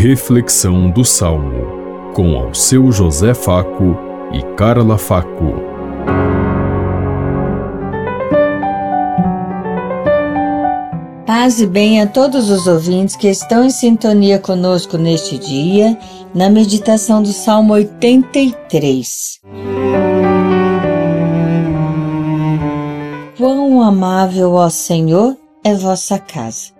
Reflexão do Salmo, com ao seu José Faco e Carla Faco. Paz e bem a todos os ouvintes que estão em sintonia conosco neste dia, na meditação do Salmo 83. Quão amável, ó Senhor, é vossa casa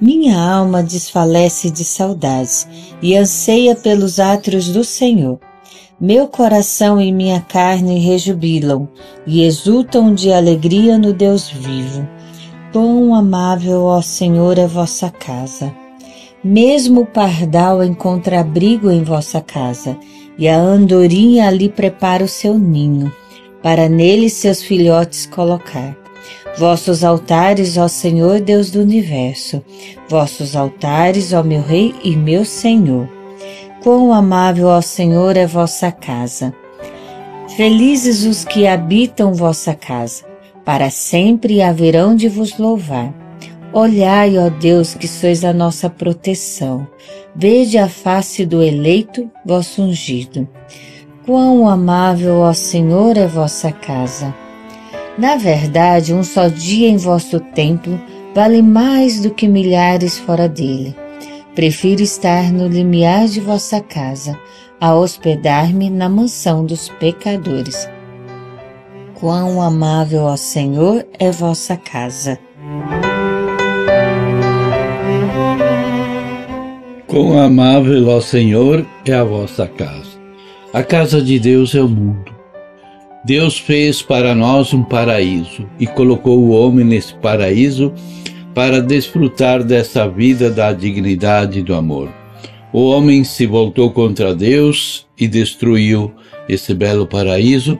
minha alma desfalece de saudades e anseia pelos átrios do Senhor. Meu coração e minha carne rejubilam e exultam de alegria no Deus vivo. Quão amável, ó Senhor, é vossa casa. Mesmo o pardal encontra abrigo em vossa casa, e a andorinha ali prepara o seu ninho, para nele seus filhotes colocar. Vossos altares, ó Senhor Deus do universo, vossos altares, ó meu Rei e meu Senhor. Quão amável, ó Senhor, é vossa casa. Felizes os que habitam vossa casa, para sempre haverão de vos louvar. Olhai, ó Deus, que sois a nossa proteção. Vede a face do eleito, vosso ungido. Quão amável, ó Senhor, é vossa casa. Na verdade, um só dia em vosso templo vale mais do que milhares fora dele. Prefiro estar no limiar de vossa casa a hospedar-me na mansão dos pecadores. Quão amável, ó Senhor, é vossa casa. Quão amável, ó Senhor, é a vossa casa. A casa de Deus é o mundo. Deus fez para nós um paraíso e colocou o homem nesse paraíso para desfrutar dessa vida da dignidade e do amor. O homem se voltou contra Deus e destruiu esse belo paraíso,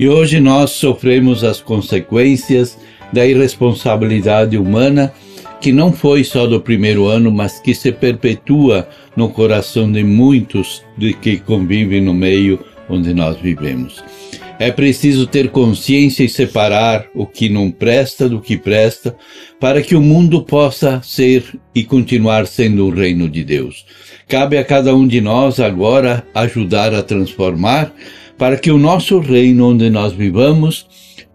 e hoje nós sofremos as consequências da irresponsabilidade humana que não foi só do primeiro ano, mas que se perpetua no coração de muitos de que convivem no meio onde nós vivemos. É preciso ter consciência e separar o que não presta do que presta, para que o mundo possa ser e continuar sendo o reino de Deus. Cabe a cada um de nós agora ajudar a transformar, para que o nosso reino onde nós vivamos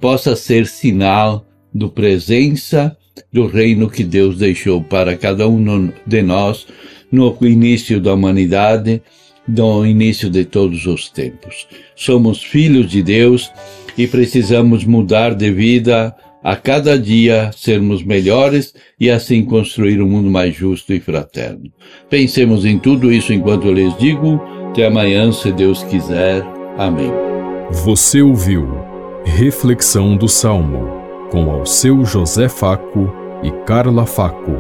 possa ser sinal do presença do reino que Deus deixou para cada um de nós no início da humanidade do início de todos os tempos. Somos filhos de Deus e precisamos mudar de vida a cada dia, sermos melhores e assim construir um mundo mais justo e fraterno. Pensemos em tudo isso enquanto eu lhes digo. Até amanhã, se Deus quiser. Amém. Você ouviu Reflexão do Salmo com ao seu José Faco e Carla Faco.